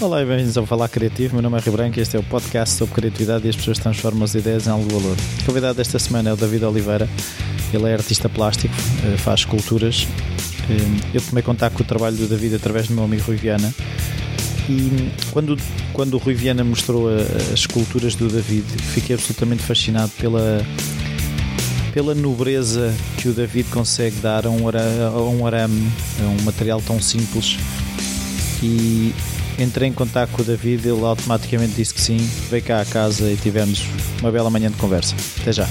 Olá e bem-vindos ao Falar Criativo. Meu nome é Rio Branco e este é o podcast sobre criatividade e as pessoas transformam as ideias em algo de valor. O convidado desta semana é o David Oliveira. Ele é artista plástico, eh, faz esculturas. Eh, eu tomei contato com o trabalho do David através do meu amigo Rui Viana. E quando, quando o Rui Viana mostrou as esculturas do David, fiquei absolutamente fascinado pela, pela nobreza que o David consegue dar a um, a um arame, a um material tão simples. E entrei em contato com o David, ele automaticamente disse que sim, veio cá à casa e tivemos uma bela manhã de conversa. Até já.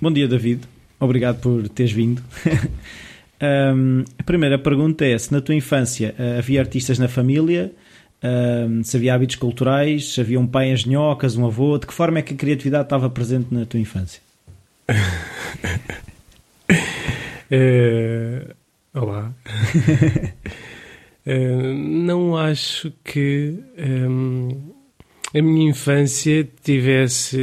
Bom dia, David. Obrigado por teres vindo. um, a primeira pergunta é: se na tua infância uh, havia artistas na família, um, se havia hábitos culturais, se havia um pai em genhocas, um avô, de que forma é que a criatividade estava presente na tua infância? Uh, olá. uh, não acho que um, a minha infância tivesse,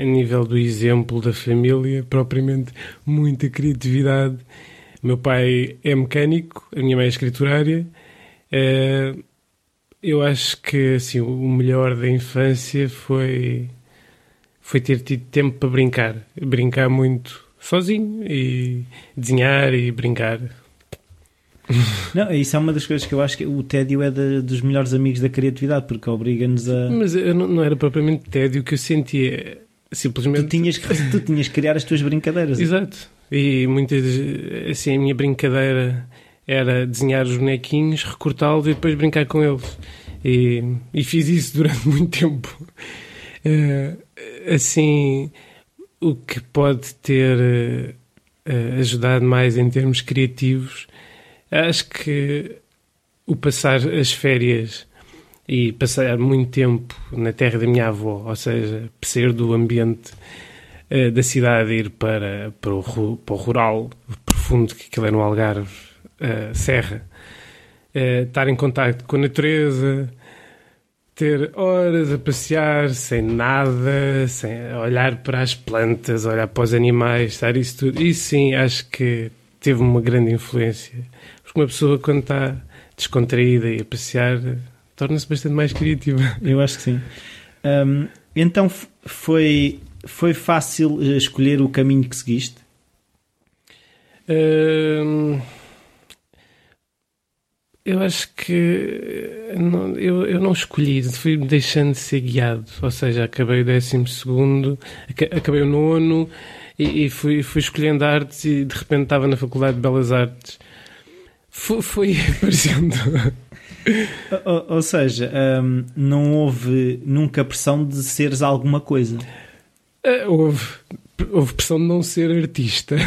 a nível do exemplo da família, propriamente muita criatividade. meu pai é mecânico, a minha mãe é escriturária. Uh, eu acho que assim, o melhor da infância foi, foi ter tido tempo para brincar. Brincar muito sozinho e desenhar e brincar. Não, isso é uma das coisas que eu acho que o tédio é de, dos melhores amigos da criatividade, porque obriga-nos a. Mas não, não, era propriamente tédio que eu sentia, simplesmente. Tu tinhas, tu tinhas que criar as tuas brincadeiras. Exato. E muitas. Assim, a minha brincadeira era desenhar os bonequinhos, recortá-los e depois brincar com eles. E, e fiz isso durante muito tempo. Uh, assim o que pode ter uh, ajudado mais em termos criativos, acho que o passar as férias e passar muito tempo na terra da minha avó, ou seja, sair do ambiente uh, da cidade ir para, para, o, para o rural profundo, que aquilo é no Algarve, uh, Serra, estar em contato com a natureza, ter horas a passear sem nada, sem olhar para as plantas, olhar para os animais, estar isso tudo. Isso sim, acho que teve uma grande influência. Porque uma pessoa, quando está descontraída e a passear, torna-se bastante mais criativa. Eu acho que sim. Um, então foi, foi fácil eh, escolher o caminho que seguiste? Um eu acho que não, eu, eu não escolhi, fui deixando de ser guiado. Ou seja, acabei o décimo segundo, acabei o nono e, e fui, fui escolhendo artes e de repente estava na Faculdade de Belas Artes. Foi, foi aparecendo. ou, ou, seja, um, não houve nunca pressão de seres alguma coisa. Uh, houve houve pressão de não ser artista.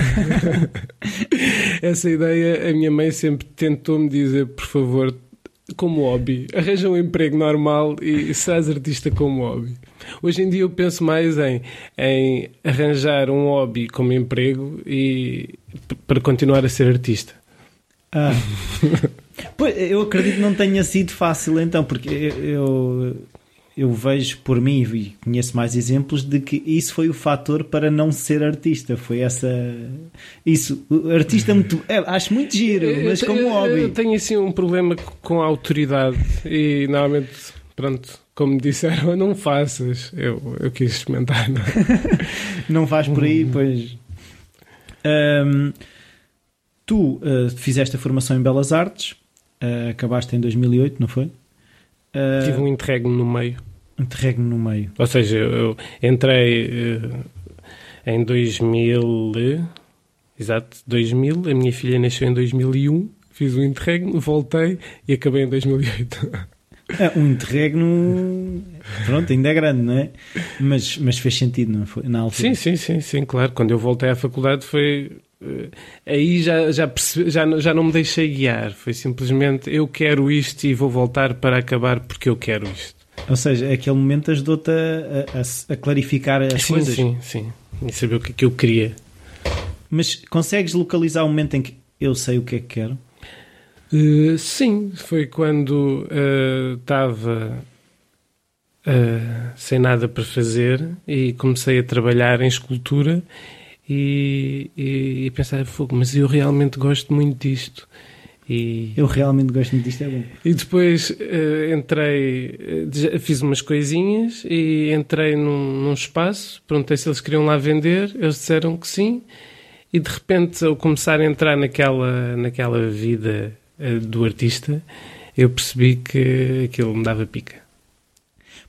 Essa ideia, a minha mãe sempre tentou-me dizer, por favor, como hobby, arranja um emprego normal e serás artista como hobby. Hoje em dia eu penso mais em, em arranjar um hobby como emprego e para continuar a ser artista. Ah. eu acredito que não tenha sido fácil então, porque eu, eu vejo por mim e conheço mais exemplos de que isso foi o fator para não ser artista. Foi essa. Isso. O artista muito. É, acho muito giro, mas como eu, hobby. Eu tenho assim um problema com a autoridade e normalmente, pronto, como disseram, não faças. Eu, eu quis experimentar. Não, não faz por aí, pois. Um, tu uh, fizeste a formação em Belas Artes, uh, acabaste em 2008, não foi? Uh, Tive um interregno no meio interregno no meio. Ou seja, eu entrei uh, em 2000, exato, 2000, a minha filha nasceu em 2001, fiz o um interregno, voltei e acabei em 2008. É, um interregno, pronto, ainda é grande, não é? Mas, mas fez sentido, não foi? Na altura. Sim, sim, sim, sim, claro. Quando eu voltei à faculdade foi. Uh, aí já, já, percebi, já, já não me deixei guiar. Foi simplesmente eu quero isto e vou voltar para acabar porque eu quero isto. Ou seja, aquele momento ajudou-te a, a, a, clarificar as sim, coisas. Sim, sim. E saber o que é que eu queria. Mas consegues localizar o momento em que eu sei o que é que quero? Uh, sim, foi quando estava uh, uh, sem nada para fazer e comecei a trabalhar em escultura e, e, e pensar, fogo, mas eu realmente gosto muito disto. E, eu realmente gosto muito disto, é bom. E depois uh, entrei, uh, fiz umas coisinhas e entrei num, num, espaço, perguntei se eles queriam lá vender, eles disseram que sim, e de repente, ao começar a entrar naquela, naquela vida uh, do artista, eu percebi que aquilo me dava pica.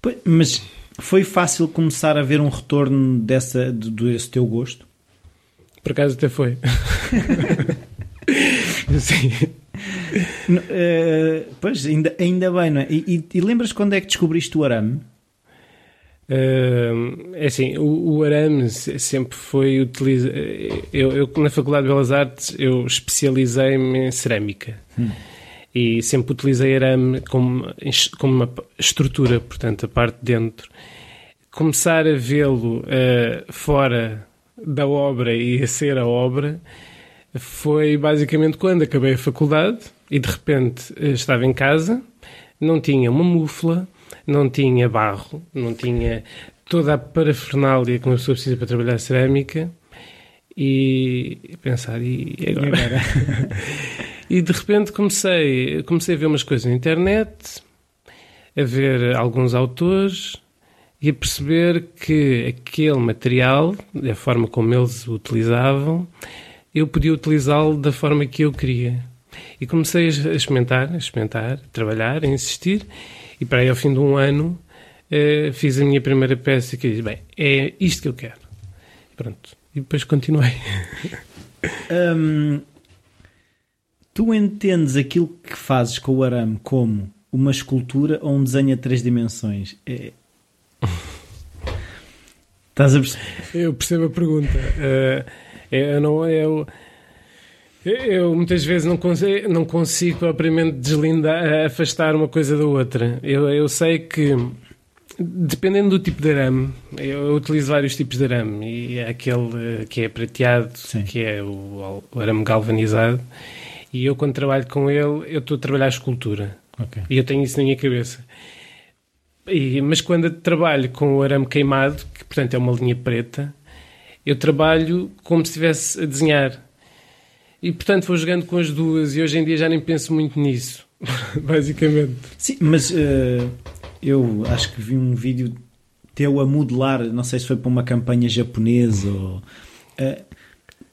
Pois, mas foi fácil começar a ver um retorno dessa, desse teu gosto? Por acaso até foi. Sim. Uh, pois, ainda, ainda bem, não é? E, e, e, lembras quando é que descobriste o arame? Uh, é assim, o, o, arame sempre foi utilizado. Eu, eu, na Faculdade de Belas Artes, eu especializei-me em cerâmica. Hum. E sempre utilizei arame como, como uma estrutura, portanto, a parte de dentro. Começar a vê-lo uh, fora da obra e a ser a obra foi basicamente quando acabei a faculdade e de repente eh, estava em casa, não tinha uma mufla, não tinha barro, não tinha toda a parafernália que uma pessoa precisa para trabalhar cerâmica e pensar, e agora? E, agora? e de repente comecei, comecei a ver umas coisas na internet, a ver alguns autores e a perceber que aquele material, da forma como eles o utilizavam, eu podia utilizá-lo da forma que eu queria. E comecei a experimentar, a experimentar, a trabalhar, a insistir, e para aí ao fim de um ano uh, fiz a minha primeira peça que disse, bem, é isto que eu quero. E pronto. E depois continuei. um, tu entendes aquilo que fazes com o arame como uma escultura ou um desenho a três dimensões? É... Estás a perceber? Eu percebo a pergunta. Uh, eu não. Eu, eu muitas vezes não consigo, não consigo propriamente deslindar, afastar uma coisa da outra. Eu, eu sei que, dependendo do tipo de arame, eu utilizo vários tipos de arame. E é aquele que é prateado, Sim. que é o, o, arame galvanizado. E eu, quando trabalho com ele, eu estou a trabalhar a escultura. Okay. E eu tenho isso na minha cabeça. E, mas quando trabalho com o arame queimado, que portanto é uma linha preta, eu trabalho como se estivesse a desenhar. E portanto vou jogando com as duas e hoje em dia já nem penso muito nisso, basicamente. Sim, mas uh, eu acho que vi um vídeo teu a modelar, não sei se foi para uma campanha japonesa ou. Uh,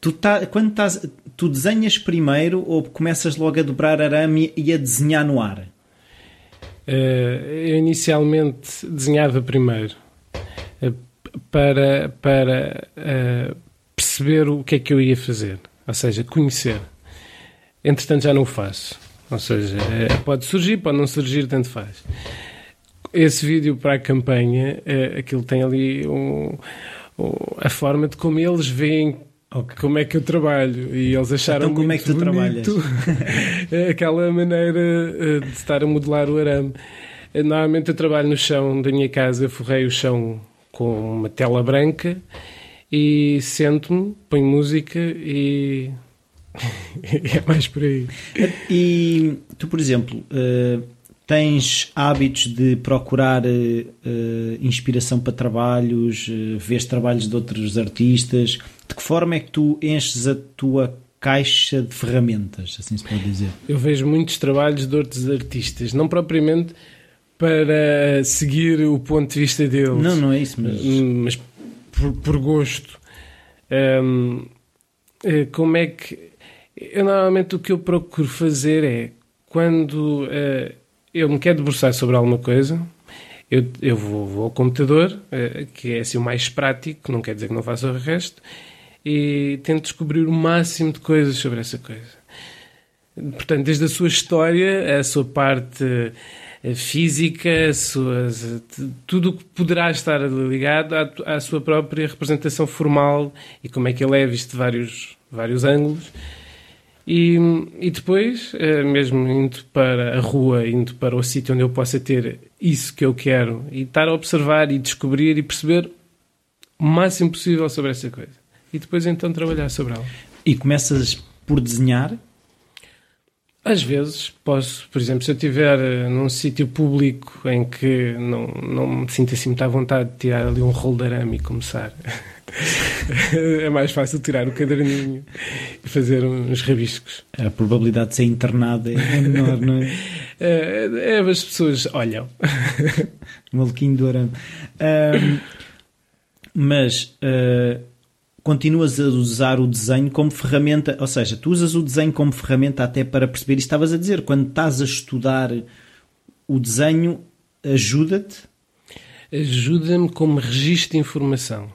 tu tá, quando estás, tu desenhas primeiro ou começas logo a dobrar arame e a desenhar no ar? Uh, eu inicialmente desenhava primeiro para, para perceber o que é que eu ia fazer, ou seja, conhecer. Entretanto, já não o faço. Ou seja, é, pode surgir, pode não surgir, tanto faz. Esse vídeo para a campanha, é, aquilo tem ali um, um, a forma de como eles veem okay. como é que eu trabalho e eles acharam então, como é que tu bonito trabalhas? aquela maneira de estar a modelar o arame. Normalmente eu trabalho no chão da minha casa, forrei o chão com uma tela branca e sento-me, ponho música e é mais por aí. E tu, por exemplo, uh, tens hábitos de procurar uh, inspiração para trabalhos, uh, vês trabalhos de outros artistas? De que forma é que tu enches a tua caixa de ferramentas, assim se pode dizer? Eu vejo muitos trabalhos de outros artistas, não propriamente para seguir o ponto de vista deles. Não, não é isso, mas, mas por, por gosto. Um, eh, como é que. Eu, normalmente o que eu procuro fazer é quando uh, eu me quero debruçar sobre alguma coisa, eu, eu vou, vou ao computador, uh, que é assim o mais prático, não quer dizer que não faça o resto, e tento descobrir o máximo de coisas sobre essa coisa. Portanto, desde a sua história, a sua parte física, suas, tudo o que poderá estar ligado à, à, sua própria representação formal e como é que ele é visto de vários, vários ângulos. E, e depois, eh, mesmo indo para a rua, indo para o sítio onde eu possa ter isso que eu quero e estar a observar e descobrir e perceber o máximo possível sobre essa coisa. E depois então trabalhar sobre ela. E começas por desenhar às vezes posso, por exemplo, se eu estiver uh, num sítio público em que não, não me sinto assim muito à vontade de tirar ali um rolo de arame e começar é mais fácil tirar o caderninho e fazer uns rabiscos. A probabilidade de ser internado é menor, não é? É, é as pessoas olham. Maluquinho do arame. Um, mas uh, continuas a usar o desenho como ferramenta, ou seja, tu usas o desenho como ferramenta até para perceber, e estavas a dizer, quando estás a estudar o desenho, ajuda-te? Ajuda-me como registro de informação.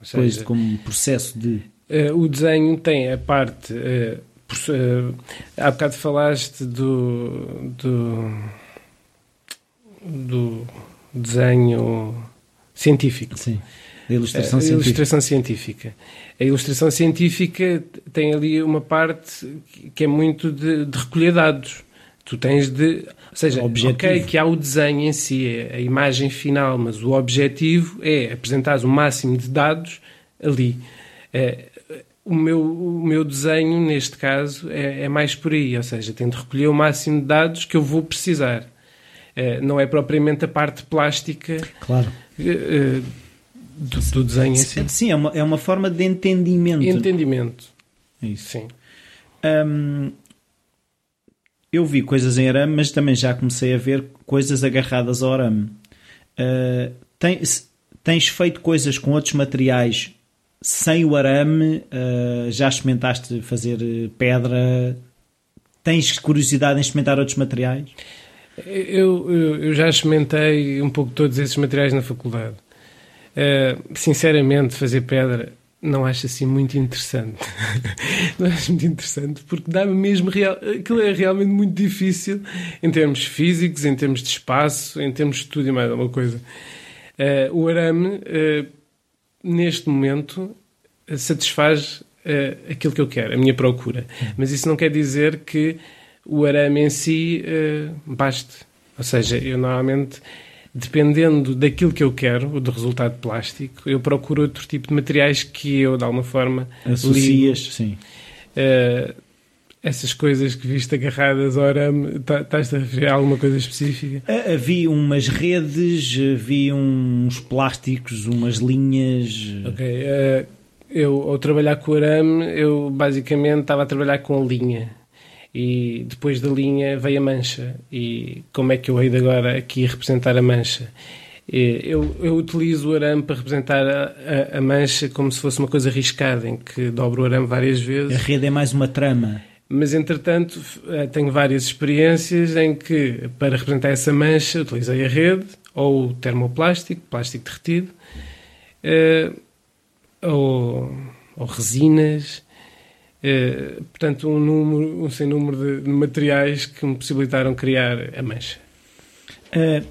Seja, pois, como processo de. Uh, o desenho tem a parte. Uh, por, uh, há bocado falaste do, do, do desenho científico. Sim. A ilustração, a científica. ilustração científica. A ilustração científica tem ali uma parte que é muito de, de recolher dados. Tu tens de. Ou seja, objetivo. ok, que há o desenho em si, é a imagem final, mas o objetivo é apresentar o máximo de dados ali. É, o, meu, o meu desenho, neste caso, é, é, mais por aí, ou seja, de recolher o máximo de dados que eu vou precisar. É, não é propriamente a parte plástica claro. Do, do, desenho em si. Sim, é uma, é uma forma de entendimento. Entendimento. É isso. Sim. Um, eu vi coisas em arame, mas também já comecei a ver coisas agarradas ao arame. Uh, tens, tens feito coisas com outros materiais sem o arame? Uh, já experimentaste fazer pedra? Tens curiosidade em experimentar outros materiais? Eu, eu, eu já experimentei um pouco todos esses materiais na faculdade. Uh, sinceramente, fazer pedra não acho assim muito interessante. não acho muito interessante porque dá-me mesmo real. Aquilo é realmente muito difícil em termos físicos, em termos de espaço, em termos de tudo e mais alguma coisa. Uh, o arame, uh, neste momento, satisfaz uh, aquilo que eu quero, a minha procura. Mas isso não quer dizer que o arame em si baste. Ou seja, eu normalmente dependendo daquilo que eu quero, do resultado plástico, eu procuro outro tipo de materiais que eu, de alguma forma, associas, ligo. sim. Uh, essas coisas que viste agarradas ao arame, tá, estás a referir a alguma coisa específica? Havia umas redes, havia uns plásticos, umas linhas. Ok. Uh, eu, ao trabalhar com o arame, eu basicamente estava a trabalhar com a linha e depois da linha veio a mancha. E como é que eu hei de agora aqui representar a mancha? Eu, eu utilizo o arame para representar a, a, a, mancha como se fosse uma coisa riscada, em que dobro o arame várias vezes. A rede é mais uma trama. Mas, entretanto, eh, tenho várias experiências em que, para representar essa mancha, utilizei a rede, ou o termoplástico, plástico derretido, eh, ou, ou resinas, eh, portanto, um, número, um sem número de, de, materiais que me possibilitaram criar a mancha. Uh,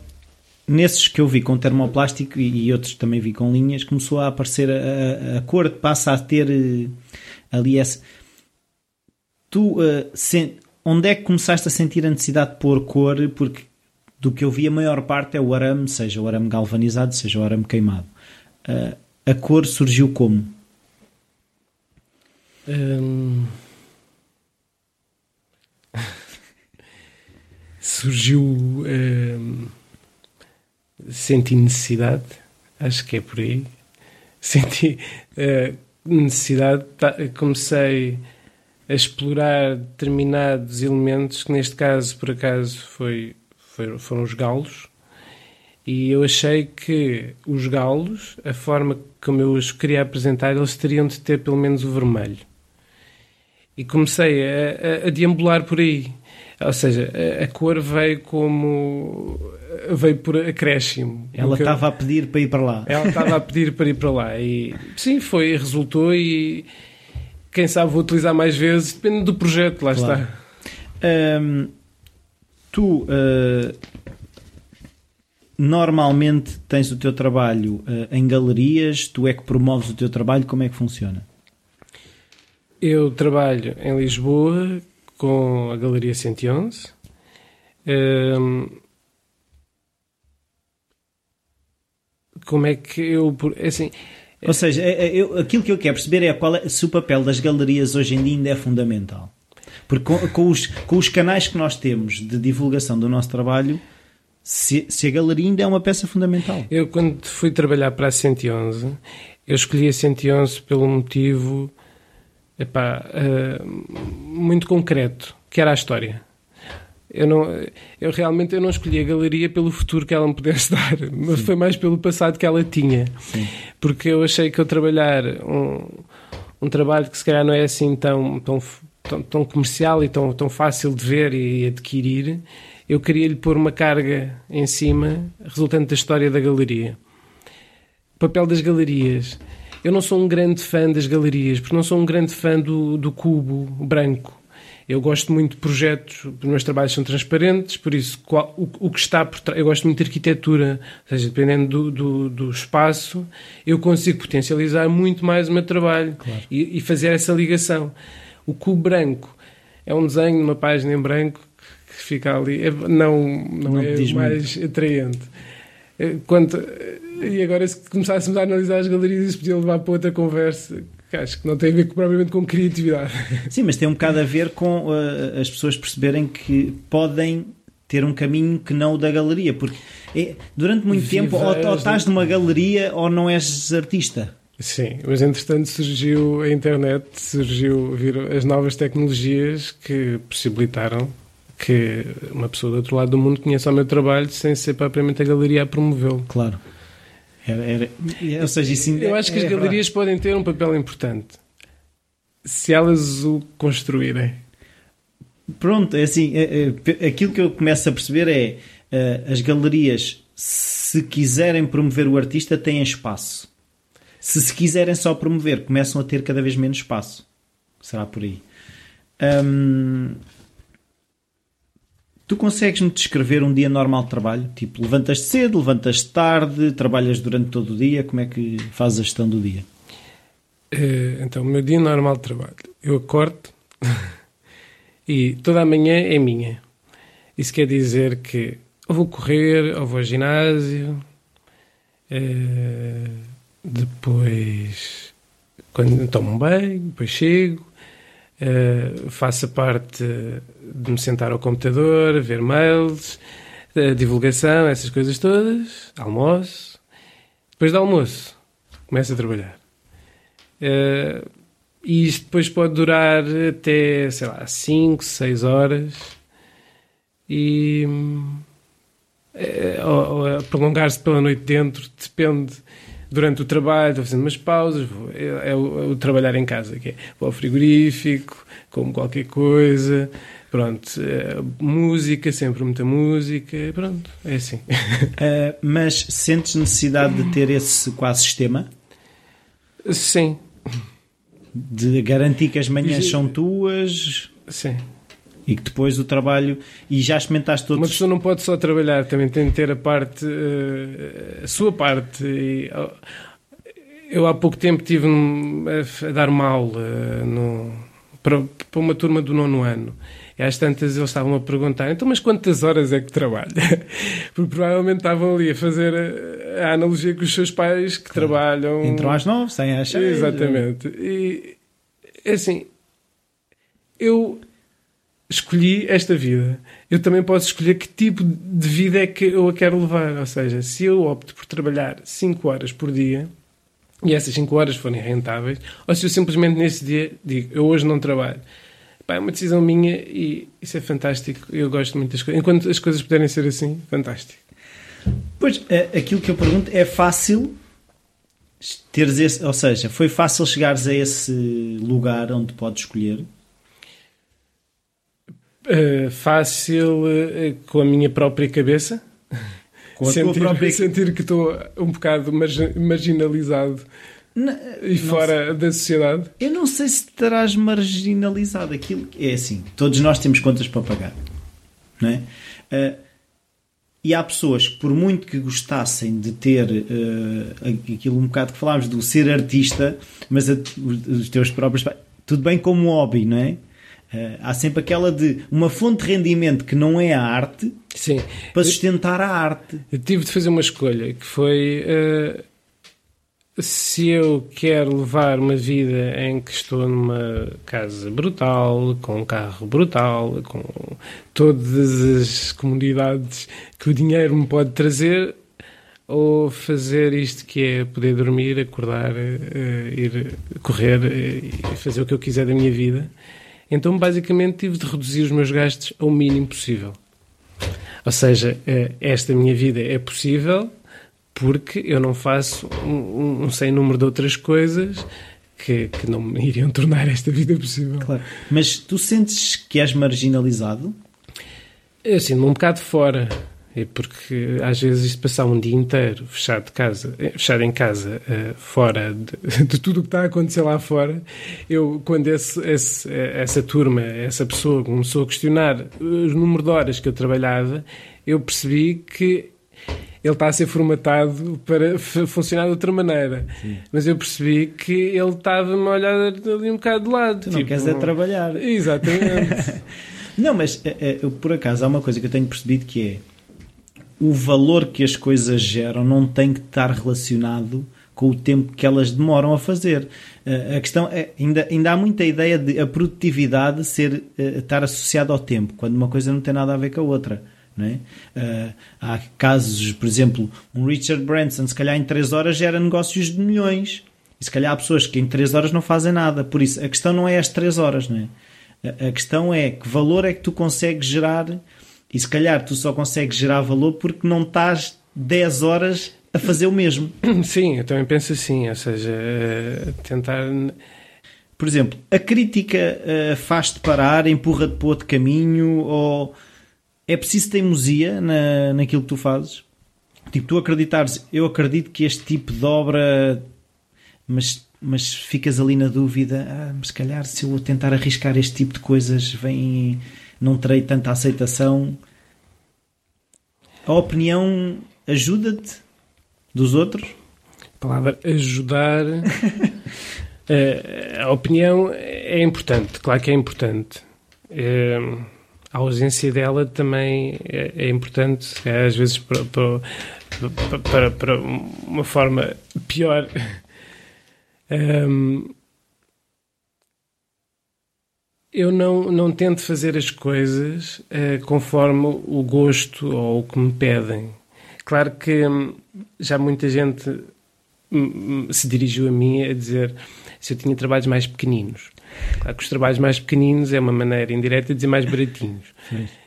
nesses que eu vi com termoplástico e, outros também vi com linhas, começou a aparecer a, a, cor, passa a ter uh, ali essa. Tu, se, onde é que começaste a sentir a necessidade de pôr cor? Porque do que eu vi, a maior parte é o arame, seja o arame galvanizado, seja o arame queimado. a cor surgiu como? Hum... Surgiu. Hum... Senti necessidade, acho que é por aí. Senti uh, necessidade, tá, comecei a explorar determinados elementos, que neste caso, por acaso, foi, foi, foram os galos. E eu achei que os galos, a forma como eu os queria apresentar, eles teriam de ter pelo menos o vermelho e comecei a, a, a deambular por aí. Ou seja, a, a, cor veio como. veio por acréscimo. Ela estava a pedir para ir para lá. Ela estava a pedir para ir para lá. E sim, foi, resultou e quem sabe vou utilizar mais vezes, depende do projeto, lá claro. está. Tu. Uh, normalmente tens o teu trabalho uh, em galerias, tu é que promoves o teu trabalho, como é que funciona? Eu trabalho em Lisboa com a Galeria 111. Um, como é que eu. É assim, Ou seja, é, é, eu, aquilo que eu quero perceber é, qual é se o papel das galerias hoje em dia ainda é fundamental. Porque com, com, os, com os canais que nós temos de divulgação do nosso trabalho, se, se, a galeria ainda é uma peça fundamental. Eu, quando fui trabalhar para a 111, eu escolhi a 111 pelo motivo epá, uh, muito concreto, que era a história. Eu, não, eu realmente eu não escolhi a galeria pelo futuro que ela me pudesse dar, mas Sim. foi mais pelo passado que ela tinha. Sim. Porque eu achei que eu trabalhar um, um trabalho que se calhar não é assim tão, tão, tão, tão comercial e tão, tão fácil de ver e adquirir, eu queria lhe pôr uma carga em cima resultante da história da galeria. O papel das galerias. Eu não sou um grande fã das galerias, porque não sou um grande fã do, do cubo branco. Eu gosto muito de projetos, os meus trabalhos são transparentes, por isso qual, o, o, que está por trás. Eu gosto muito de arquitetura, ou seja, dependendo do, do, do espaço, eu consigo potencializar muito mais o meu trabalho claro. e, e, fazer essa ligação. O cubo branco é um desenho numa página em branco que fica ali, é, não, não, não é mais muito. atraente. É, quanto, e agora, se começássemos a analisar as galerias, isso podia levar para outra conversa que acho que não tem a ver propriamente com criatividade. Sim, mas tem um bocado a ver com uh, as pessoas perceberem que podem ter um caminho que não o da galeria, porque é, durante muito Vivas tempo ou, ou estás numa galeria ou não és artista. Sim, mas entretanto surgiu a internet, surgiu viram as novas tecnologias que possibilitaram que uma pessoa do outro lado do mundo conheça o meu trabalho sem ser propriamente a galeria a promovê-lo. Claro. Era, era, ou seja, isso Eu acho que as galerias verdade. podem ter um papel importante se elas o construírem. Pronto, é assim, é, é, aquilo que eu começo a perceber é uh, as galerias, se quiserem promover o artista, têm espaço. Se se quiserem só promover, começam a ter cada vez menos espaço. Será por aí. Tu consegues-me descrever um dia normal de trabalho? Tipo, levantas-te cedo, levantas-te tarde, trabalhas durante todo o dia, como é que fazes a gestão do dia? Eh, então, o meu dia normal de trabalho. Eu acordo e toda a manhã é minha. Isso quer dizer que ou vou correr, ou vou ao ginásio, eh, depois quando tomo um banho, depois chego, uh, faço a parte de me sentar ao computador, ver mails, uh, divulgação, essas coisas todas, almoço. Depois do almoço, começo a trabalhar. Uh, e isto depois pode durar até, sei lá, 5, 6 horas. E. Ou prolongar-se pela noite dentro, depende durante o trabalho, estou fazendo umas pausas, vou, é, é, o, é, o, trabalhar em casa, que é, vou ao frigorífico, como qualquer coisa, pronto, é, música, sempre muita música, pronto, é assim. Uh, mas sentes necessidade de ter esse quase sistema? Sim. De garantir que as manhãs são tuas? Sim e que depois o trabalho e já experimentaste todos. Uma pessoa não pode só trabalhar, também tem de ter a parte, eh, a sua parte. E, eu há pouco tempo tive a dar uma aula no, para, para uma turma do nono ano. E às tantas eles estavam a perguntar, então, mas quantas horas é que trabalha? Porque provavelmente estavam ali a fazer a, a analogia com os seus pais que claro. trabalham. Entram às nove, sem seis. Exatamente. E assim, eu escolhi esta vida. Eu também posso escolher que tipo de vida é que eu a quero levar. Ou seja, se eu opto por trabalhar 5 horas por dia e essas 5 horas forem rentáveis, ou se eu simplesmente nesse dia digo, eu hoje não trabalho. Pá, é uma decisão minha e isso é fantástico. Eu gosto muito das coisas. Enquanto as coisas puderem ser assim, fantástico. Pois, é, aquilo que eu pergunto é fácil teres esse, ou seja, foi fácil chegares a esse lugar onde podes escolher? Uh, fácil uh, com a minha própria cabeça. Com a sentir, própria... sentir que estou um bocado marginalizado não, e fora da sociedade. Eu não sei se estarás marginalizado. Aquilo é assim, todos nós temos contas para pagar, não é? Uh, e há pessoas que, por muito que gostassem de ter uh, aquilo um bocado que falámos do ser artista, mas a, os teus próprios. Tudo bem como hobby, não é? Uh, há sempre aquela de uma fonte de rendimento que não é a arte Sim. para sustentar a arte. Eu tive de fazer uma escolha que foi uh, se eu quero levar uma vida em que estou numa casa brutal, com um carro brutal, com todas as comunidades que o dinheiro me pode trazer, ou fazer isto que é poder dormir, acordar, uh, ir correr e fazer o que eu quiser da minha vida. Então, basicamente, tive de reduzir os meus gastos ao mínimo possível. Ou seja, uh, esta minha vida é possível porque eu não faço um, um sem número de outras coisas que, que não me iriam tornar esta vida possível. Claro. Mas tu sentes que és marginalizado? Eu sinto-me um bocado fora. É porque às vezes isto passar um dia inteiro fechado, de casa, eh, fechado em casa, uh, fora de, de, tudo o que está a acontecer lá fora, eu, quando esse, esse, essa turma, essa pessoa começou a questionar o número de horas que eu trabalhava, eu percebi que ele está a ser formatado para funcionar de outra maneira. Sim. Mas eu percebi que ele estava-me a olhar ali um bocado de lado. Tu tipo, não queres é trabalhar. Exatamente. não, mas é, é, por acaso há uma coisa que eu tenho percebido que é o valor que as coisas geram não tem que estar relacionado com o tempo que elas demoram a fazer. Uh, a questão é, ainda, ainda há muita ideia de a produtividade ser, uh, estar associada ao tempo, quando uma coisa não tem nada a ver com a outra. É? Uh, há casos, por exemplo, um Richard Branson, se calhar em 3 horas gera negócios de milhões. E se calhar há pessoas que em 3 horas não fazem nada. Por isso, a questão não é as 3 horas, não é? A, a questão é que valor é que tu consegues gerar e se calhar tu só consegues gerar valor porque não estás 10 horas a fazer o mesmo. Sim, eu também penso assim, ou seja, uh, tentar. Por exemplo, a crítica uh, faz-te parar, empurra-te para outro caminho, ou é preciso teimosia na, naquilo que tu fazes? Tipo, tu acreditares, eu acredito que este tipo de obra, mas, mas ficas ali na dúvida, ah, mas se calhar se eu tentar arriscar este tipo de coisas, vem não terei tanta aceitação. A opinião ajuda-te dos outros? A palavra ajudar. a, a opinião é importante, claro que é importante. É, a ausência dela também é, é importante, é, às vezes para, para, para, para, uma forma pior. Um, eu não, não tento fazer as coisas uh, conforme o gosto ou o que me pedem. Claro que hum, já muita gente hum, hum, se dirigiu a mim a dizer se eu tinha trabalhos mais pequeninos. Claro que os trabalhos mais pequeninos é uma maneira indireta de dizer mais baratinhos.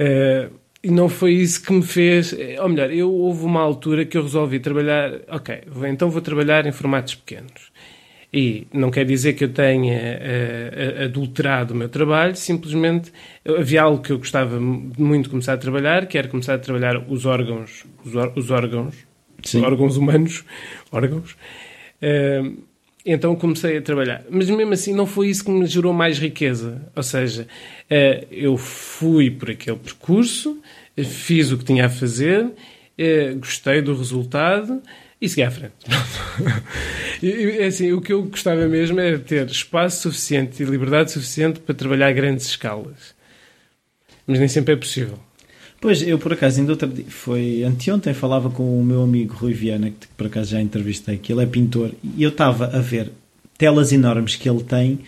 Uh, e não foi isso que me fez. Ou melhor, eu houve uma altura que eu resolvi trabalhar. Ok, então vou trabalhar em formatos pequenos. E não quer dizer que eu tenha uh, adulterado o meu trabalho, simplesmente havia algo que eu gostava muito de começar a trabalhar, que era começar a trabalhar os órgãos, os, os órgãos, Sim. os órgãos humanos, órgãos. Uh, então comecei a trabalhar. Mas mesmo assim não foi isso que me gerou mais riqueza. Ou seja, uh, eu fui por aquele percurso, fiz o que tinha a fazer, gostei do resultado e seguir à frente. e, assim, o que eu gostava mesmo era ter espaço suficiente e liberdade suficiente para trabalhar a grandes escalas. Mas nem sempre é possível. Pois, eu por acaso, ainda outro dia, foi anteontem, falava com o meu amigo Rui Viana, que por acaso já entrevistei, que ele é pintor, e eu estava a ver telas enormes que ele tem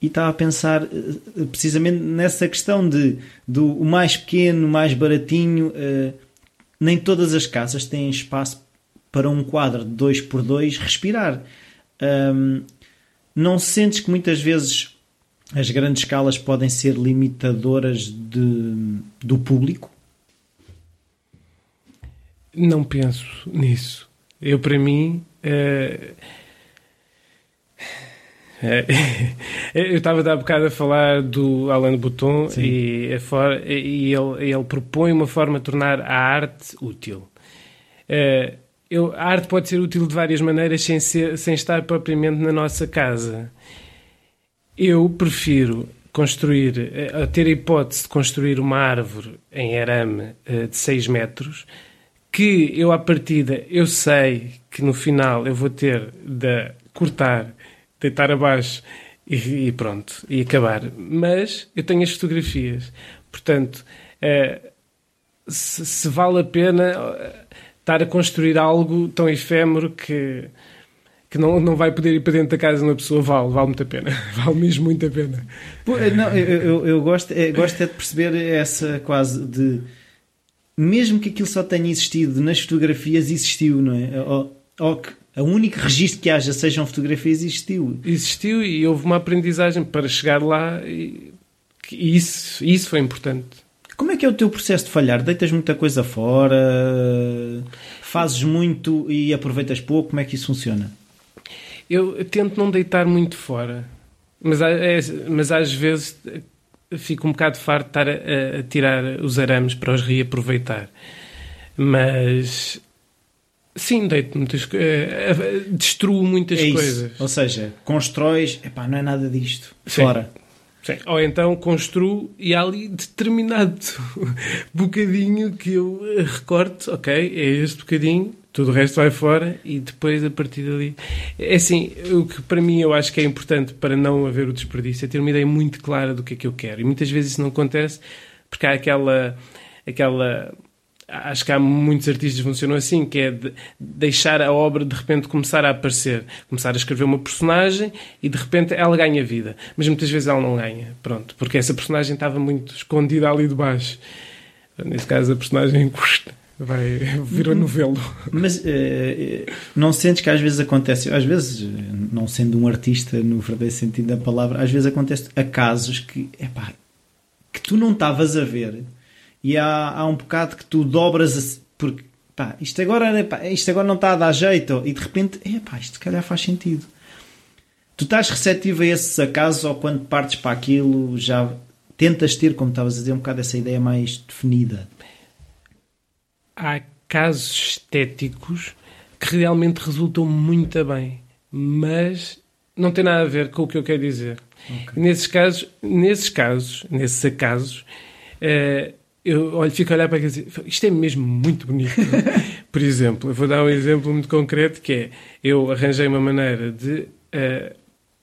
e estava a pensar eh, precisamente nessa questão de do o mais pequeno, o mais baratinho. Uh, nem todas as casas têm espaço para um quadro de 2 por 2 respirar. Um, não sentes que muitas vezes as grandes escalas podem ser limitadoras de, do público? Não penso nisso. Eu, para mim, é... É, eu estava há bocado a falar do Alain Bouton e, e ele, ele propõe uma forma de tornar a arte útil. É, eu, a arte pode ser útil de várias maneiras sem, ser, sem estar propriamente na nossa casa. Eu prefiro construir, eh, ter a hipótese de construir uma árvore em arame eh, de 6 metros, que eu à partida, eu sei que no final eu vou ter de cortar, deitar abaixo e, e pronto, e acabar. Mas eu tenho as fotografias. Portanto, eh, se, se vale a pena estar a construir algo tão efêmero que, que não, não vai poder ir para dentro da casa de uma pessoa, vale, vale muito a pena. Vale mesmo muito a pena. Não, eu, eu, eu gosto, eu gosto é de perceber essa quase de mesmo que aquilo só tenha existido nas fotografias, existiu, não é? Ou, ou que o único registro que haja sejam fotografias, existiu. Existiu e houve uma aprendizagem para chegar lá e, e isso, isso foi importante. Como é que é o teu processo de falhar? Deitas muita coisa fora? Fazes muito e aproveitas pouco? Como é que isso funciona? Eu tento não deitar muito fora, mas, é, mas às vezes fico um bocado farto de estar a, a tirar os arames para os reaproveitar. Mas Sim, deito muitas uh, destruo muitas é coisas. Ou seja, constróis, epá, não é nada disto. Sim. Fora. Sim. Ou então construo e há ali determinado bocadinho que eu recorto, ok, é este bocadinho, tudo o resto vai fora e depois a partir dali. É assim, o que para mim eu acho que é importante para não haver o desperdício é ter uma ideia muito clara do que é que eu quero. E muitas vezes isso não acontece porque há aquela. aquela acho que há muitos artistas que funcionam assim, que é de deixar a obra de repente começar a aparecer, começar a escrever uma personagem e de repente ela ganha vida, mas muitas vezes ela não ganha, pronto, porque essa personagem estava muito escondida ali debaixo. Nesse caso a personagem vai vir a novelo. Mas uh, não sentes que às vezes acontece, às vezes, não sendo um artista no verdadeiro sentido da palavra, às vezes acontece acasos que, epá, que tu não estavas a ver e há, há um bocado que tu dobras porque pá, isto agora, pá, isto agora não está a dar jeito e de repente, pá, isto se calhar faz sentido. Tu estás receptivo a esses acasos ou quando partes para aquilo já tentas ter, como estavas a dizer, um bocado essa ideia mais definida? Há casos estéticos que realmente resultam muito bem, mas não tem nada a ver com o que eu quero dizer. Okay. Nesses casos, nesses casos, nesses acasos, uh, eu olho, fico a olhar para aquilo e dizer, isto é mesmo muito bonito. Por exemplo, eu vou dar um exemplo muito concreto que é, eu arranjei uma maneira de uh,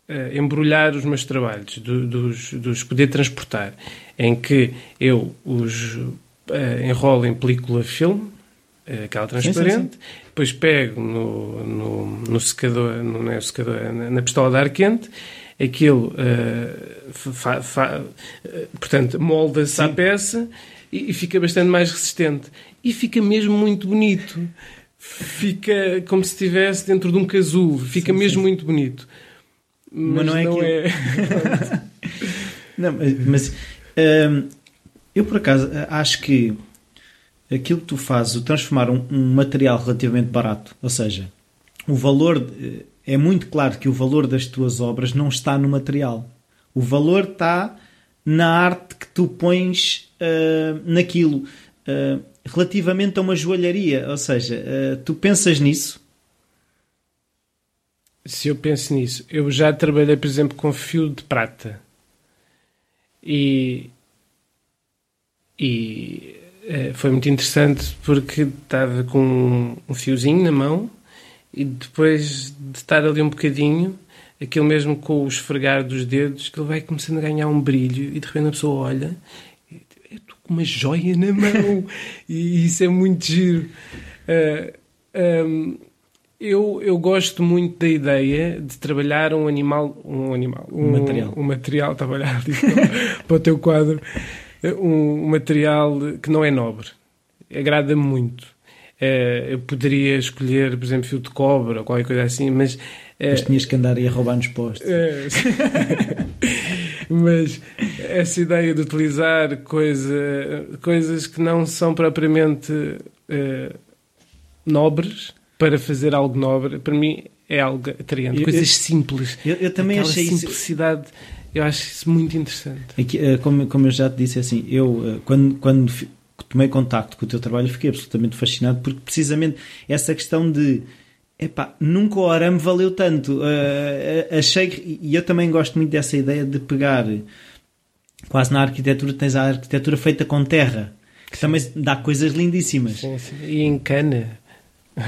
uh, embrulhar os meus trabalhos, do, dos, dos poder transportar, em que eu os uh, enrolo em película filme, aquela transparente, sim, sim, sim. depois pego no, no, no secador, no, não é secador, na, na pistola de ar quente, aquilo, fa, fa, portanto, molda-se à peça e, fica bastante mais resistente. E fica mesmo muito bonito. Fica como se estivesse dentro de um casulo. Fica sim, mesmo sim. muito bonito. Mas, mas não é não É... não, mas hum, eu por acaso acho que aquilo que tu fazes, o transformar um, um material relativamente barato, ou seja, o valor é muito claro que o valor das tuas obras não está no material. O valor está na arte que tu pões uh, naquilo. Uh, relativamente a uma joalharia, ou seja, uh, tu pensas nisso? Se eu penso nisso, eu já trabalhei, por exemplo, com fio de prata e, e foi muito interessante porque estava com um fiozinho na mão e depois de estar ali um bocadinho aquilo mesmo com o esfregar dos dedos, que ele vai começando a ganhar um brilho e de repente a pessoa olha estou com uma joia na mão e isso é muito giro. Uh, ah, um, eu, eu gosto muito da ideia de trabalhar um animal, um animal, um, um material, um material trabalhar para o teu quadro, um, um material que não é nobre. Agrada-me muito. Uh, eu poderia escolher, por exemplo, fio de cobre ou qualquer coisa assim, mas. Uh, mas tinhas que andar aí a roubar nos postos. Uh, mas essa ideia de utilizar coisa, coisas que não são propriamente uh, nobres para fazer algo nobre, para mim é algo atraente. Coisas eu, simples. Eu, eu também Aquela achei simplicidade. Isso... Eu acho isso muito interessante. Aqui, como, como eu já te disse, assim, eu quando, quando tomei contacto com o teu trabalho fiquei absolutamente fascinado porque precisamente essa questão de Epá, nunca o arame valeu tanto. Uh, achei que, e eu também gosto muito dessa ideia de pegar quase na arquitetura tens a arquitetura feita com terra que sim. também dá coisas lindíssimas sim, sim. e em cana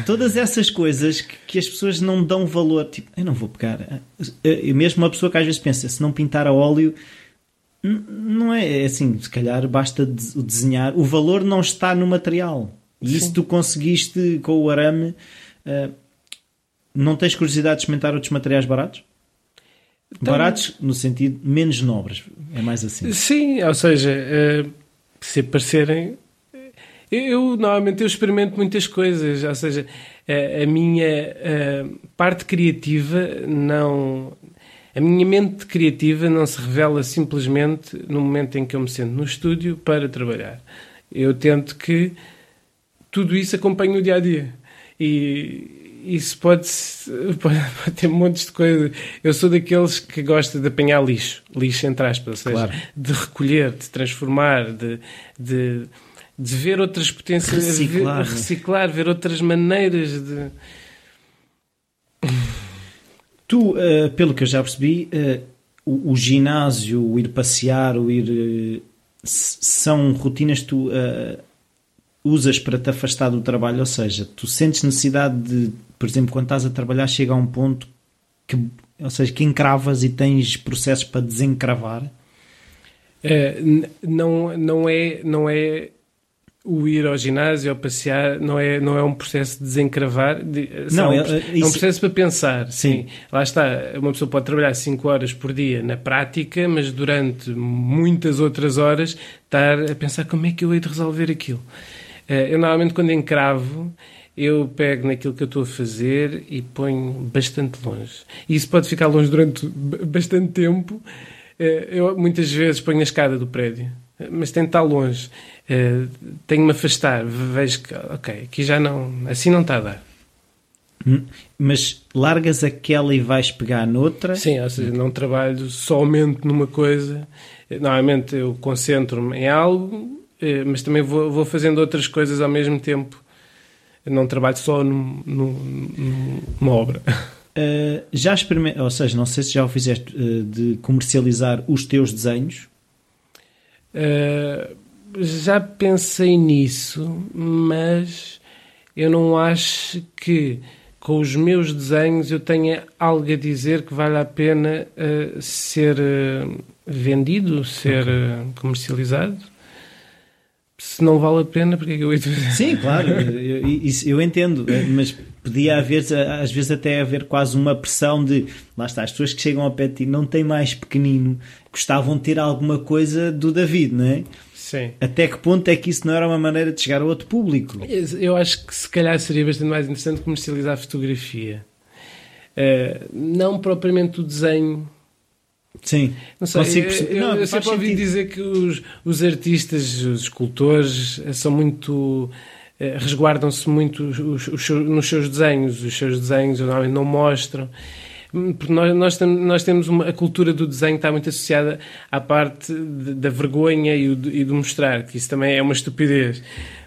todas essas coisas que, que, as pessoas não dão valor tipo, eu não vou pegar e mesmo uma pessoa que às vezes pensa se não pintar a óleo não é, é assim, se calhar basta desenhar o valor não está no material e isso tu conseguiste com o arame uh, não tens curiosidade de experimentar outros materiais baratos? Então, baratos no sentido menos nobres, é mais assim. Sim, ou seja, uh, se aparecerem. Eu, eu, normalmente eu experimento muitas coisas, ou seja, a, a minha a parte criativa não. A minha mente criativa não se revela simplesmente no momento em que eu me sento no estúdio para trabalhar. Eu tento que tudo isso acompanhe o dia a dia. E isso pode, pode, pode ter montes de coisas. Eu sou daqueles que gosta de apanhar lixo, lixo entre aspas, ou seja, Claro. de recolher, de transformar, de, de, de ver outras potências, Reciclar, ver, né? reciclar, ver outras maneiras de. Tu, eh, pelo que eu já percebi, eh, o, o ginásio, o ir passear, o ir. s- são rotinas que tu usas para te afastar do trabalho, ou seja, tu sentes necessidade de, por exemplo, quando estás a trabalhar, chega a um ponto que, ou seja, que encravas e tens processos para desencravar. Não, não, é, não é o ir ao ginásio ou passear, não é, não é um processo de desencravar, de, Não, é, é- um, é é um isso- processo para pensar. Sim. Sim. Lá está, uma pessoa pode trabalhar 5 horas por dia na prática, mas durante muitas outras horas estar a pensar como é que eu hei de resolver aquilo. Eh, Eu normalmente quando encravo, eu pego naquilo que eu estou a fazer e ponho bastante longe. E isso pode ficar longe durante bastante tempo. Eh, Eu muitas vezes ponho na escada do prédio, mas tento estar longe. Eh, Tenho-me afastar, vejo que, ok, aqui já não, assim não está a dar. Hum, Mas largas aquela e vais pegar noutra. Sim, ou seja, não trabalho somente numa coisa. Eh, Normalmente eu concentro-me em algo, eh, mas também vou, vou fazendo outras coisas ao mesmo tempo. Eu não trabalho só num- num- numa obra. Uh, já experimentou, ou seja, não sei se já o fizeste uh, de comercializar os teus desenhos. Uh, já pensei nisso, mas eu não acho que com os meus desenhos eu tenha algo a dizer que vale a pena uh, ser uh, vendido, ser uh, comercializado. Se não vale a pena, porque é que eu ia fazer? Sim, claro, eu, isso eu entendo, mas podia haver, às vezes até haver quase uma pressão de, lá está, as pessoas que chegam ao pé de ti não têm mais pequenino, gostavam de ter alguma coisa do David, não é? Sim. Até que ponto é que isso não era uma maneira de chegar a outro público? Eu acho que se calhar seria bastante mais interessante comercializar a fotografia. Uh, não propriamente o desenho. Sim, Não sei, consigo eu, perceber. eu, Não, eu sempre ouvi sentido. dizer que os, os artistas, os escultores, eh, são muito. Eh, resguardam-se muito os, os- nos seus desenhos. Os seus desenhos normalmente não mostram. Hum, Porque nós, nós, nós temos uma, a cultura do desenho está muito associada à parte de- da vergonha e, o e do mostrar, que isso também é uma estupidez.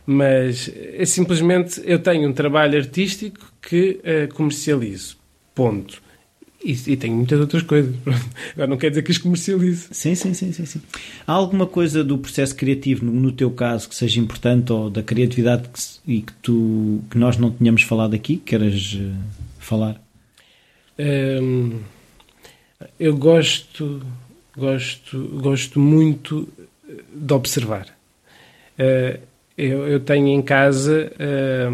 Mas é simplesmente eu tenho um trabalho artístico que eh, comercializo. Ponto. E, e tenho muitas outras coisas. Agora não quer dizer que as comercialize. Sim, sim, sim, sim, sim. Há alguma coisa do processo criativo, no, no teu caso, que seja importante ou da criatividade que, e que, tu, que nós não tínhamos falado aqui, que queiras eh, falar? Hum, eu gosto, gosto, gosto muito de observar. Uh, eu, eu tenho em casa eh,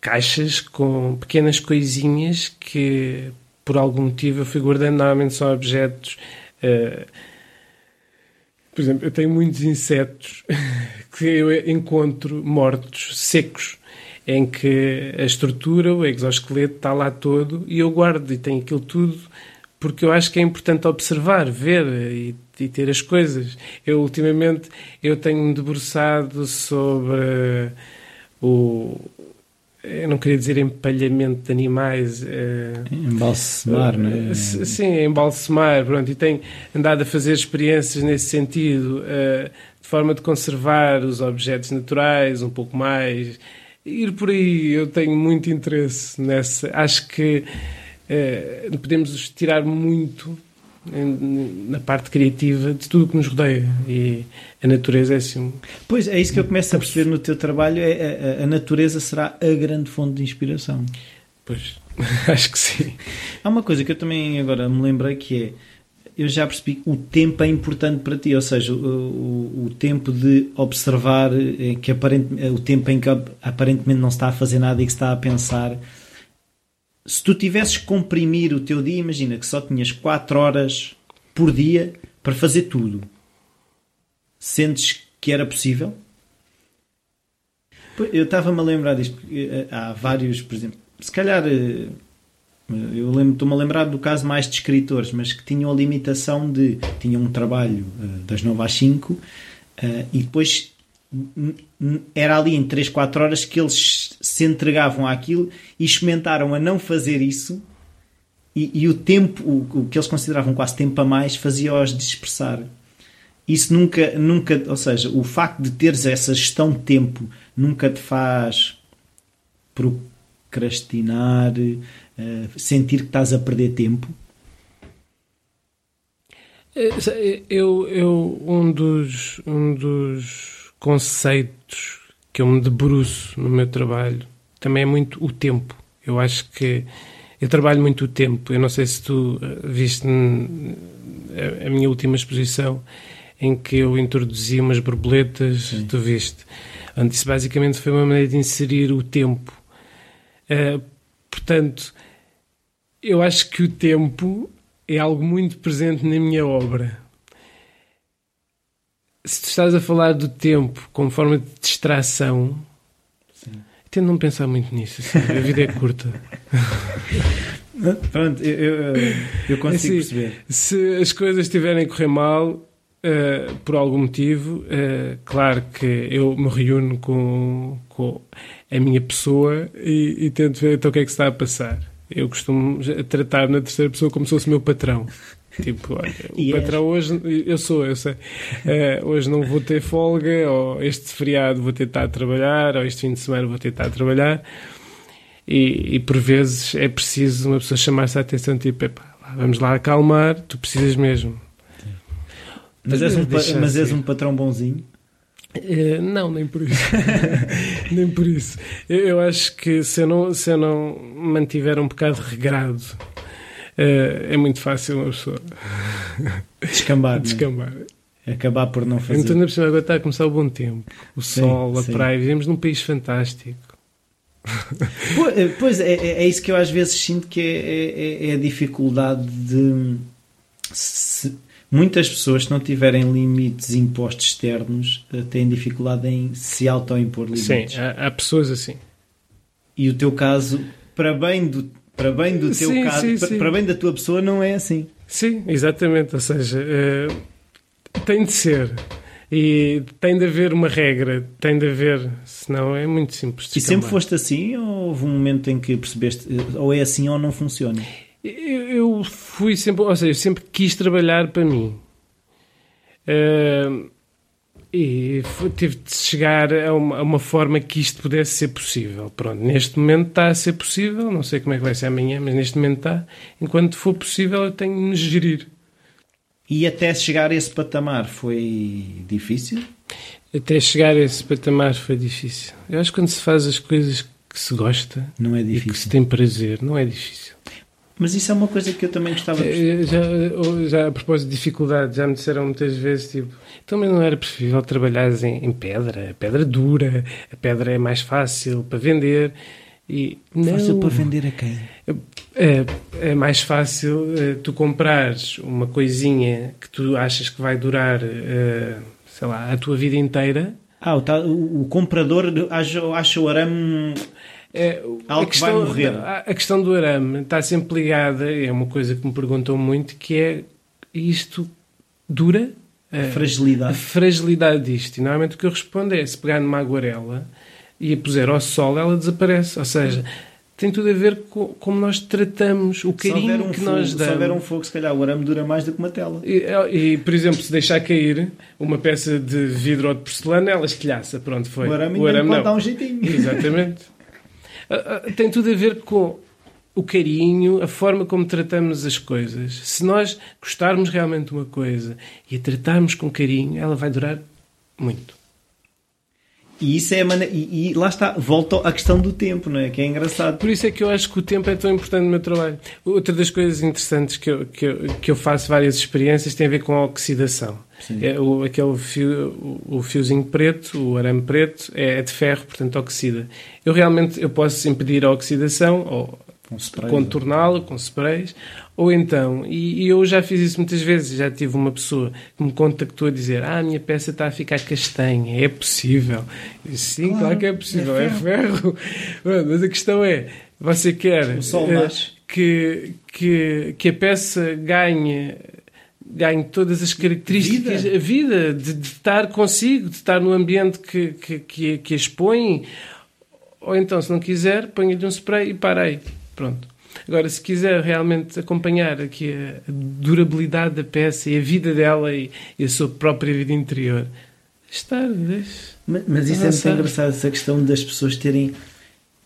caixas com pequenas coisinhas que, por algum motivo, eu fui guardando. Normalmente são objetos. eh, por exemplo, eu tenho muitos insetos que eu encontro mortos, secos, em que a estrutura, o exoesqueleto está lá todo e eu guardo e tenho aquilo tudo porque eu acho que é importante observar, ver e, e ter as coisas. Eu, ultimamente, eu tenho-me debruçado sobre o... Eu não queria dizer empalhamento de animais... eh, Embalsemar, não é? S- Sim, embalsemar, pronto, e tenho andado a fazer experiências nesse sentido, eh, de forma de conservar os objetos naturais um pouco mais. Ir por aí, eu tenho muito interesse nessa. Acho que eh, podemos tirar muito na parte criativa de tudo o que nos rodeia e a natureza é assim. Pois é isso que eu começo a perceber no teu trabalho: é, a, a natureza será a grande fonte de inspiração. Pois, acho que sim. Há uma coisa que eu também agora me lembrei que é. Eu já percebi que o tempo é importante para ti, ou seja, o, o, o tempo de observar, eh, que aparente, eh, o tempo em que aparentemente não se está a fazer nada e que se está a pensar. Se tu tivesses que comprimir o teu dia, imagina que só tinhas 4 horas por dia para fazer tudo. Sentes que era possível. Eu estava-me a lembrar disto, porque há vários, por exemplo, se calhar eu lembro, estou-me a lembrar do caso mais de escritores, mas que tinham a limitação de tinham um trabalho das 9 às 5 uh, e depois era ali em 3, 4 horas que eles se entregavam àquilo e experimentaram a não fazer isso e, e o tempo, o, o, que eles consideravam quase tempo a mais, fazia-os dispersar. Isso nunca, nunca, ou seja, o facto de teres essa gestão de tempo nunca te faz procrastinar, uh, sentir que estás a perder tempo? Eh, eu, eu um dos um dos conceitos que eu me debruço no meu trabalho também é muito o tempo. Eu acho que eu trabalho muito o tempo. Eu não sei se tu eh, viste a minha última exposição em que eu introduzi umas borboletas, Sim. tu viste. Isso basicamente foi uma maneira de inserir o tempo. Uh, portanto, eu acho que o tempo é algo muito presente na minha obra. Se tu estás a falar do tempo como forma de distração, Sim. tento não pensar muito nisso. Assim, a vida é curta. Pronto, eu, eu, eu consigo assim, perceber. Se as coisas estiverem a correr mal, uh, por algum motivo, uh, claro que eu me reúno com, com a minha pessoa e, e tento ver então o que é que está a passar. Eu costumo tratar na terceira pessoa como se fosse meu patrão. Tipo, olha, o e patrão hoje, eu sou, eu sei. Uh, hoje não vou ter folga, ou este feriado vou tentar trabalhar, ou este fim de semana vou tentar trabalhar. E, e por vezes é preciso uma pessoa chamar-se a atenção, tipo, epá, vamos lá acalmar, tu precisas mesmo. Mas, és um, mas és um patrão bonzinho? Uh, não, nem por isso. nem por isso. Eu, eu, acho que se eu não, se eu não mantiver um bocado regrado, uh, é muito fácil uma pessoa descambar. É? descambar. Né? Acabar por não fazer. Então, na cima, agora está a começar o bom tempo. O sim, sol, a sim. praia. Vivemos num país fantástico. Eh, pois é, é, é, isso que eu às vezes sinto que é, é, é a dificuldade de. Se, Muitas pessoas, se não tiverem limites impostos externos, eh, têm dificuldade em se autoimpor limites. Sim, há, há, pessoas assim. E o teu caso, para bem do, para bem do teu sim, caso, sim, para, sim. para, bem da tua pessoa, não é assim. Sim, exatamente. Ou seja, uh, tem de ser. E tem de haver uma regra, tem de haver, senão é muito simples. E sempre foste assim ou houve um momento em que percebeste eh, ou é assim ou não funciona? Eu fui sempre, ou seja, sempre quis trabalhar para mim. Uh, e tive de chegar a uma, a uma, forma que isto pudesse ser possível. Pronto, neste momento está a ser possível, não sei como é que vai ser amanhã, mas neste momento está. Enquanto for possível, eu tenho de me gerir. E até chegar a esse patamar foi difícil? Até chegar a esse patamar foi difícil. Eu acho que quando se faz as coisas que se gosta não é difícil. e que se tem prazer, não é difícil. Mas isso é uma coisa que eu também gostava de eh, já, já a propósito de dificuldade, já me disseram muitas vezes, tipo, também não era preferível trabalhar em, em pedra, a pedra dura, a pedra é mais fácil para vender. E, fácil não, para vender a quem? É, é mais fácil uh, tu comprares uma coisinha que tu achas que vai durar, uh, sei lá, a tua vida inteira. Ah, o, o, o comprador acha, acha o arame é, Algo a questão, vai morrer. A, a, questão do arame está sempre ligada, é uma coisa que me perguntam muito, que é isto dura? A fragilidade. A fragilidade disto. E normalmente o que eu respondo é, se pegar numa aguarela e a puser ao sol, ela desaparece. Ou seja, tem tudo a ver com como nós tratamos, o carinho um que fogo, nós damos. Se houver um fogo, se calhar o arame dura mais do que uma tela. E, e, por exemplo, se deixar cair uma peça de vidro ou de porcelana, ela estilhaça. Pronto, foi. O arame, o arame não. dar um jeitinho. Exatamente. Ah, ah, tem tudo a ver com o carinho, a forma como tratamos as coisas. Se nós gostarmos realmente de uma coisa e a tratarmos com carinho, ela vai durar muito. E isso é maneira, e, e, lá está, volta à questão do tempo, não é? Que é engraçado. Por isso é que eu acho que o tempo é tão importante no meu trabalho. Outra das coisas interessantes que eu, que eu, que eu faço várias experiências tem a ver com a oxidação. É, o, aquele fio, o, o, fiozinho preto, o arame preto, é, é, de ferro, portanto oxida. Eu realmente eu posso impedir a oxidação, ou contorná-lo com sprays, ou então, e, e, eu já fiz isso muitas vezes, já tive uma pessoa que me contactou a dizer ah, a minha peça está a ficar castanha, é possível? Sim, claro, claro que é possível, é ferro. É ferro. mas a questão é, você quer uh, que, que, que a peça ganhe ganhe todas as características, vida. a vida, de, de, estar consigo, de estar no ambiente que, que, que, que expõe, ou então, se não quiser, ponha-lhe um spray e parei. Pronto. Agora, se quiser realmente acompanhar aqui a durabilidade da peça e a vida dela e, e a sua própria vida interior, estar, deixe. Mas, mas isso é muito engraçado, essa questão das pessoas terem,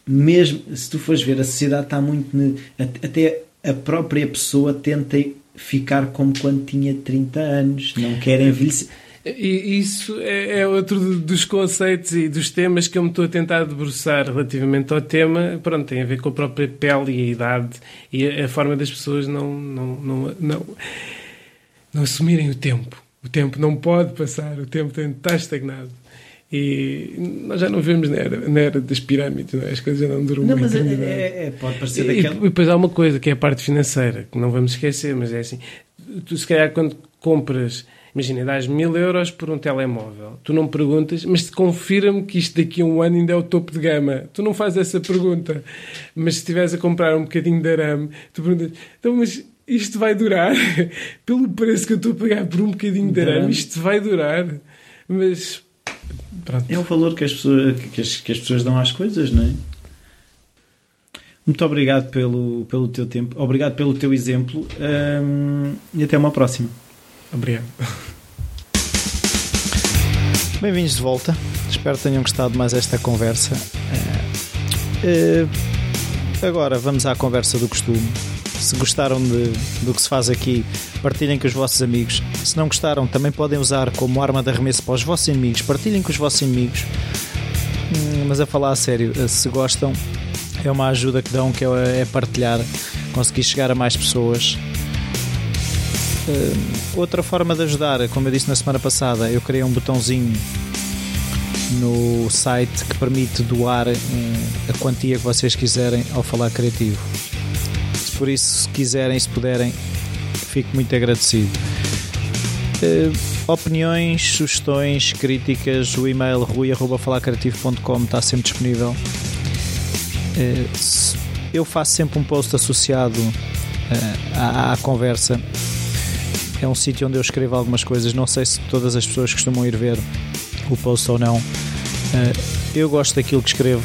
mesmo se tu fores ver, a sociedade está muito. Até a própria pessoa tenta ficar como quando tinha 30 anos, não quer envelhecer. E isso é, é outro dos conceitos e dos temas que eu me estou a tentar debruçar relativamente ao tema. Pronto, tem a ver com a própria pele e a idade e a, forma das pessoas não, não, não, não, não assumirem o tempo. O tempo não pode passar, o tempo tem de estar estagnado. E nós já não vemos na era, na era das pirâmides, não é? as coisas já não duram não, muito. Mas é, é, é, pode parecer e, e depois há uma coisa que é a parte financeira, que não vamos esquecer, mas é assim: tu, se calhar, quando compras Imagina, dás mil euros por um telemóvel. Tu não perguntas, mas confirma-me que isto daqui a um ano ainda é o topo de gama. Tu não fazes essa pergunta. Mas se estiveres a comprar um bocadinho de arame, tu perguntas, então, mas isto vai durar? Pelo preço que eu estou a pagar por um bocadinho de arame, isto vai durar? Mas. Pronto. É o valor que as, pessoas, que, as, que as pessoas dão às coisas, não é? Muito obrigado pelo, pelo teu tempo, obrigado pelo teu exemplo um, e até uma próxima. Obrigado. Bem-vindos de volta. Espero que tenham gostado mais esta conversa. Uh, agora vamos à conversa do costume. Se gostaram de, do que se faz aqui, partilhem com os vossos amigos. Se não gostaram, também podem usar como arma de arremesso para os vossos inimigos. Partilhem com os vossos inimigos. Hum, mas a falar a sério, eh, se gostam, é uma ajuda que dão, que é, é partilhar, conseguir chegar a mais pessoas Uh, outra forma de ajudar, como eu disse na semana passada, eu criei um botãozinho no site que permite doar uh, a quantia que vocês quiserem ao falar criativo. Por isso, se quiserem, se puderem, fico muito agradecido. Uh, opiniões, sugestões, críticas, o e-mail rui.falarcreativo.com está sempre disponível. eu faço sempre um post associado à, à conversa é um sítio onde eu escrevo algumas coisas. Não sei se todas as pessoas costumam ir ver o post ou não. Eu gosto daquilo que escrevo,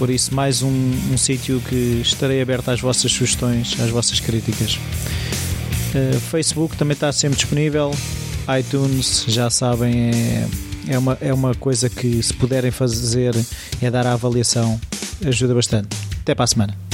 por isso, mais um, um sítio que estarei aberto às vossas sugestões, às vossas críticas. Eh, Facebook também está sempre disponível. iTunes, já sabem, é, é, uma, é uma coisa que, se puderem fazer, é dar a avaliação, ajuda bastante. Até para a semana.